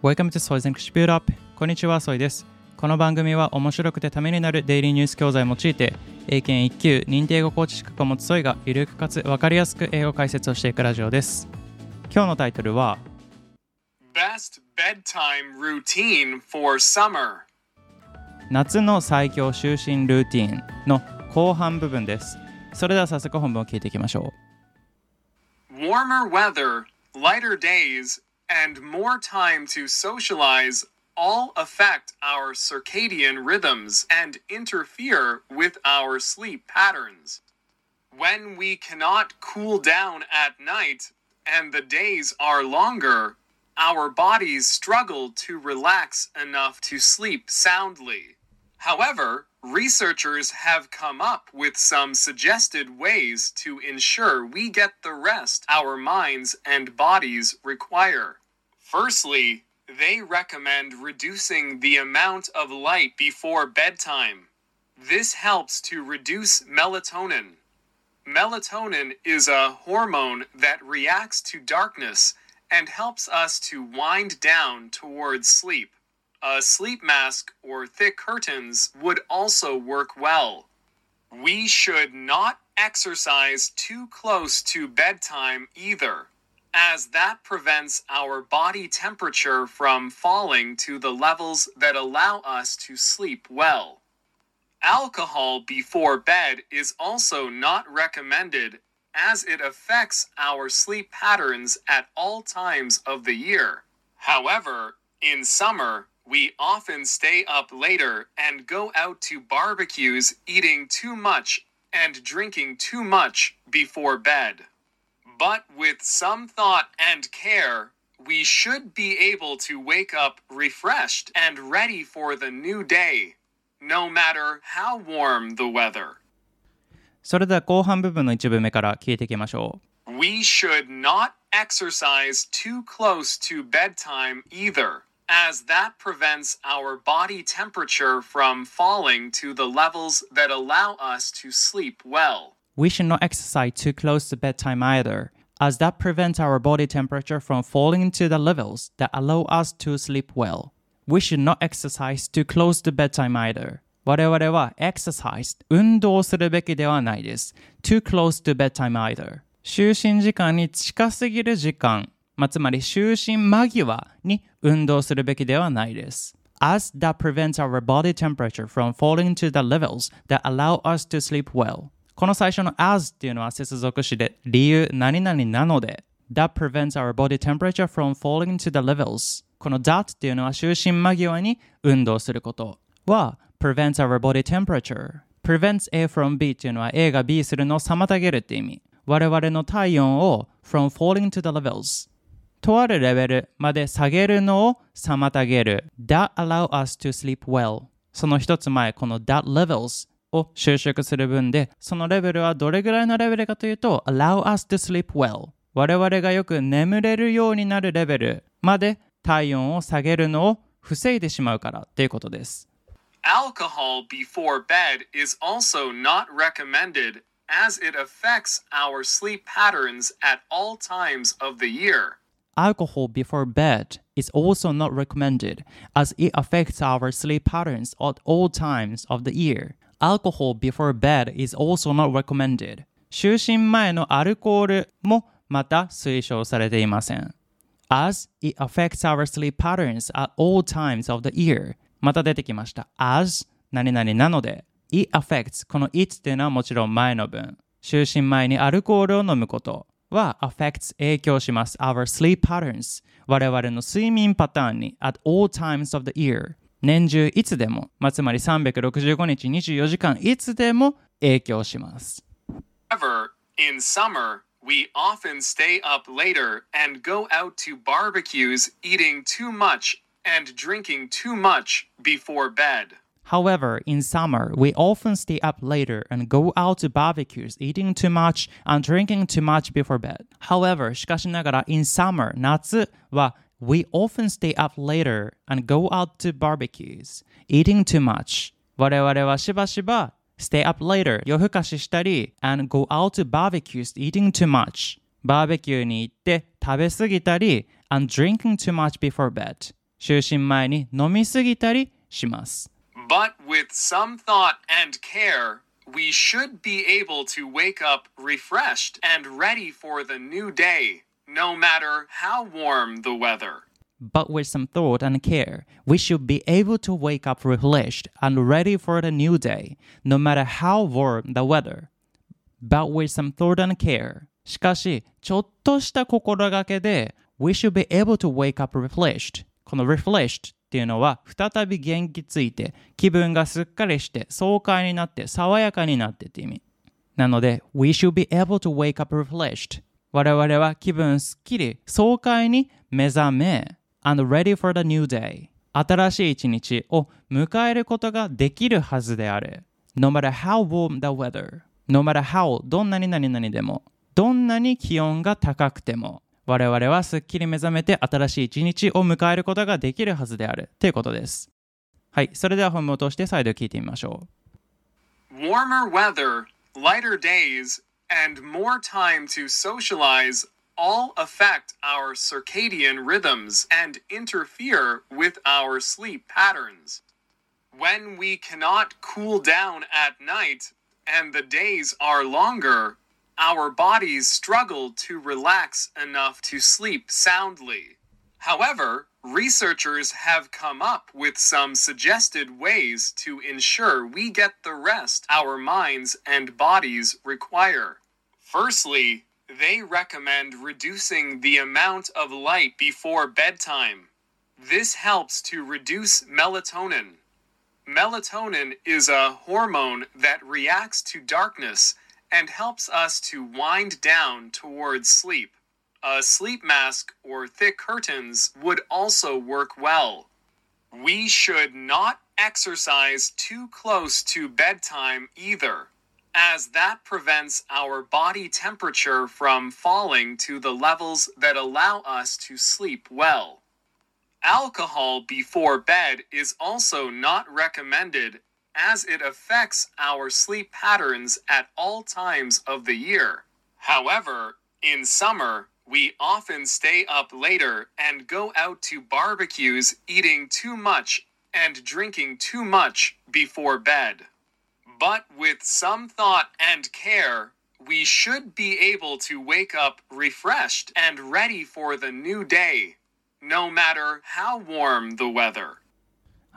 Welcome to Soy's English Build Up こんにちは、ソイです。この番組は面白くてためになるデイリーニュース教材を用いて、英検1級認定英語コーチ資格を持つソイがゆるくかつわかりやすく英語解説をしていくラジオです。今日のタイトルは Best bedtime routine for summer. 夏の最強就寝ルーティンの後半部分です。それでは早速本文を聞いていきましょ Warmer weather, lighter days, and more time to socialize all affect our circadian rhythms and interfere with our sleep patterns. When we cannot cool down at night and the days are longer, our bodies struggle to relax enough to sleep soundly. However, researchers have come up with some suggested ways to ensure we get the rest our minds and bodies require. Firstly, they recommend reducing the amount of light before bedtime. This helps to reduce melatonin. Melatonin is a hormone that reacts to darkness and helps us to wind down towards sleep. A sleep mask or thick curtains would also work well. We should not exercise too close to bedtime either, as that prevents our body temperature from falling to the levels that allow us to sleep well. Alcohol before bed is also not recommended as it affects our sleep patterns at all times of the year. However, in summer, we often stay up later and go out to barbecues eating too much and drinking too much before bed. But with some thought and care, we should be able to wake up refreshed and ready for the new day, no matter how warm the weather. う。それでは後半部分の一部目から聞いていきましょう。 We should not exercise too close to bedtime either, as that prevents our body temperature from falling to the levels that allow us to sleep well. We should not exercise too close to bedtime either, as that prevents our body temperature from falling into the levels that allow us to sleep well. We should not exercise too close to bedtime either. 我々は exercise 運動するべきではないです。too close to bedtime either. 就寝時間に近すぎる時間、 まあ、つまり就寝間際に運動するべきではないです。as that prevents our body temperature from falling to the levels that allow us to sleep well. この最初の as っていうのは接続詞で理由何々なので that prevents our body temperature from falling to the levels この that っていうのは就寝間際に運動することは prevents our body temperature prevents A from B っていうのは A が B するのを妨げるって意味我々の体温を from falling to the levels とあるレベルまで下げるのを妨げる。that allow us to sleep well。その一つ前、この that levels を修飾する分で、そのレベルはどれぐらいのレベルかというと、allow us to sleep well。我々がよく眠れるようになるレベルまで体温を下げるのを防いでしまうからっていうことです。Alcohol before bed is also not recommended as it affects our sleep patterns at all times of the year. Alcohol before bed is also not recommended as it affects our sleep patterns at all times of the year. Alcohol before bed is also not recommended. 就寝前のアルコールもまた推奨されていません。as it affects our sleep patterns at all times of the year. また出てきました。as 何々なので it affects この it っていうのはもちろん前の文。就寝前にアルコールを飲むことは affects 影響します。our sleep patterns 我々の睡眠パターンに at all times of the year 年中いつでも、まあ、つまり365日24時間いつでも影響します。However, in summer, we often stay up later and go out to barbecues eating too much and drinking too much before bed. However, in summer, we often stay up later and go out to barbecues, eating too much and drinking too much before bed. However, しかしながら、in summer, 夏は we often stay up later and go out to barbecues, eating too much. 我々はしばしば stay up later 夜更かししたり and go out to barbecues, eating too much. バーベキューに行って食べ過ぎたり and drinking too much before bed. 就寝前に飲みすぎたりします。 But with some thought and care, we should be able to wake up refreshed and ready for the new day, no matter how warm the weather. But with some thought and care, we should be able to wake up refreshed and ready for the new day, no matter how warm the weather. But with some thought and care. しかし、ちょっとした心がけで、we should be able to wake up refreshed. この refreshed っていうのは、再び元気ついて、気分がすっかりして、爽快になって、爽やかになってって意味。なので、we should be able to wake up refreshed. 我々は気分すっきり、爽快に目覚め、and ready for the new day. 新しい一日を迎えることができるはずである。No matter how warm the weather. No matter how どんなに何々でも。どんなに気温が高くても。我々はすっきり目覚めて新しい一日を迎えることができるはずである。ということです。はい。それでは本文を通して再度聞いてみましょう。Warmer weather, lighter days, and more time to socialize all affect our circadian rhythms and interfere with our sleep patterns. When we cannot cool down at night and the days are longer, our bodies struggle to relax enough to sleep soundly. However, researchers have come up with some suggested ways to ensure we get the rest our minds and bodies require. Firstly, they recommend reducing the amount of light before bedtime. This helps to reduce melatonin. Melatonin is a hormone that reacts to darkness and helps us to wind down towards sleep. A sleep mask or thick curtains would also work well. We should not exercise too close to bedtime either, as that prevents our body temperature from falling to the levels that allow us to sleep well. Alcohol before bed is also not recommended as it affects our sleep patterns at all times of the year. However, in summer, we often stay up later and go out to barbecues eating too much and drinking too much before bed. But with some thought and care, we should be able to wake up refreshed and ready for the new day, no matter how warm the weather.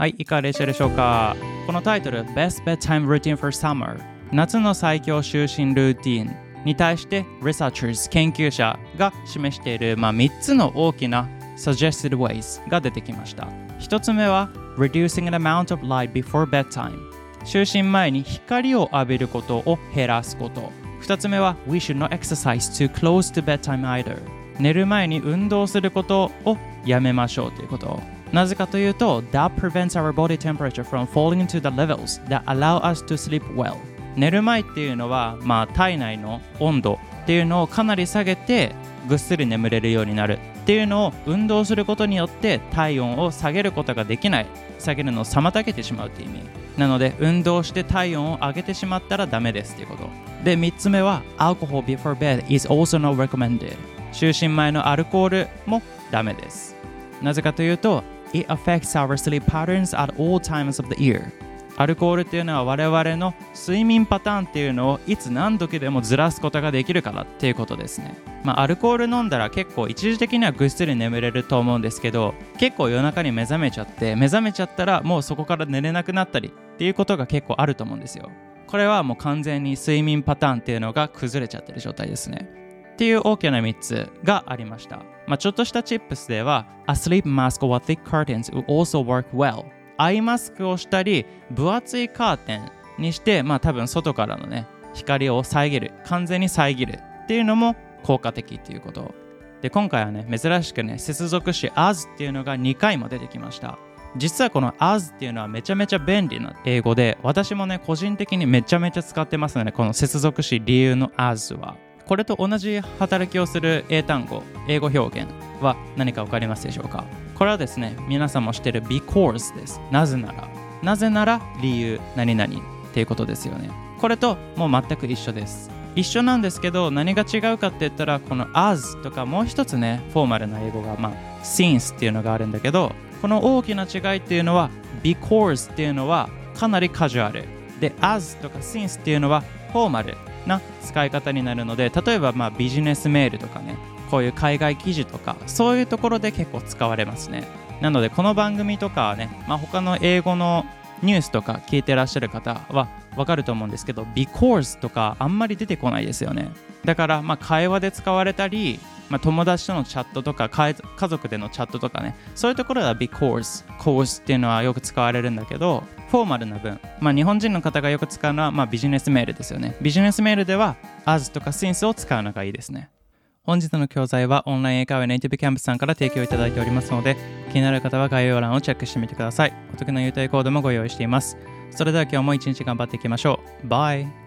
はい、いかがでしたでしょうかこのタイトル Best Bedtime Routine for Summer 夏の最強就寝ルーティンに対して Researchers 研究者が示している、まあ、3つの大きな Suggested Ways が出てきました1つ目は Reducing the amount of light before bedtime 就寝前に光を浴びることを減らすこと2つ目は We should not exercise too close to bedtime either 寝る前に運動することをやめましょうということなぜかというと That prevents our body temperature from falling into the levels that allow us to sleep well. 寝る前っていうのは、まあ、体内の温度っていうのをかなり下げてぐっすり眠れるようになる。っていうのを運動することによって体温を下げることができない。下げるのを妨げてしまうっていう意味。なので運動して体温を上げてしまったらダメですっていうこと。で3つ目は Alcohol before bed is also not recommended. 就寝前のアルコールもダメです。なぜかというと It affects our sleep patterns at all times of the year アルコールっていうのは我々の睡眠パターンっていうのをいつ何時でもずらすことができるからっていうことですね。まあ、アルコール飲んだら結構一時的にはぐっすり眠れると思うんですけど結構夜中に目覚めちゃって目覚めちゃったらもうそこから寝れなくなったりっていうことが結構あると思うんですよ。これはもう完全に睡眠パターンっていうのが崩れちゃってる状態ですね。っていう大きな3つがありました。まあ、ちょっとしたチップスでは A sleep mask or thick curtains will also work well. アイマスクをしたり分厚いカーテンにしてまあ多分外からのね光を遮る完全に遮るっていうのも効果的っていうこと。で今回はね珍しくね接続詞 as っていうのが2回も出てきました。実はこの as っていうのはめちゃめちゃ便利な英語で私もね個人的にめちゃめちゃ使ってますのでこの接続詞理由の as は。これと同じ働きをする英単語英語表現は何か分かりますでしょうか？これはですね皆さんも知ってる because です。なぜなら。なぜなら理由何々っていうことですよね。これともう全く一緒です。一緒なんですけど何が違うかって言ったらこの as とかもう一つねフォーマルな英語がまあ since っていうのがあるんだけどこの大きな違いっていうのは because っていうのはかなりカジュアル。で as とか since っていうのはフォーマル。な使い方になるので例えばまビジネスメールとかねこういう海外記事とかそういうところで結構使われますね。なのでこの番組とかはね、まあ、他の英語のニュースとか聞いてらっしゃる方はわかると思うんですけど because とかあんまり出てこないですよね。だからまあ会話で使われたり、まあ、友達とのチャットとか家族でのチャットとかね。そういうところでは because course っていうのはよく使われるんだけどフォーマルな文、まあ、日本人の方がよく使うのは、まあ、ビジネスメールですよね。ビジネスメールでは as とか since を使うのがいいですね。本日の教材はオンライン英会話ネイティブキャンプさんから提供いただいておりますので気になる方は概要欄をチェックしてみてください。お得な優待コードもご用意しています。それでは今日も一日頑張っていきましょう。バイ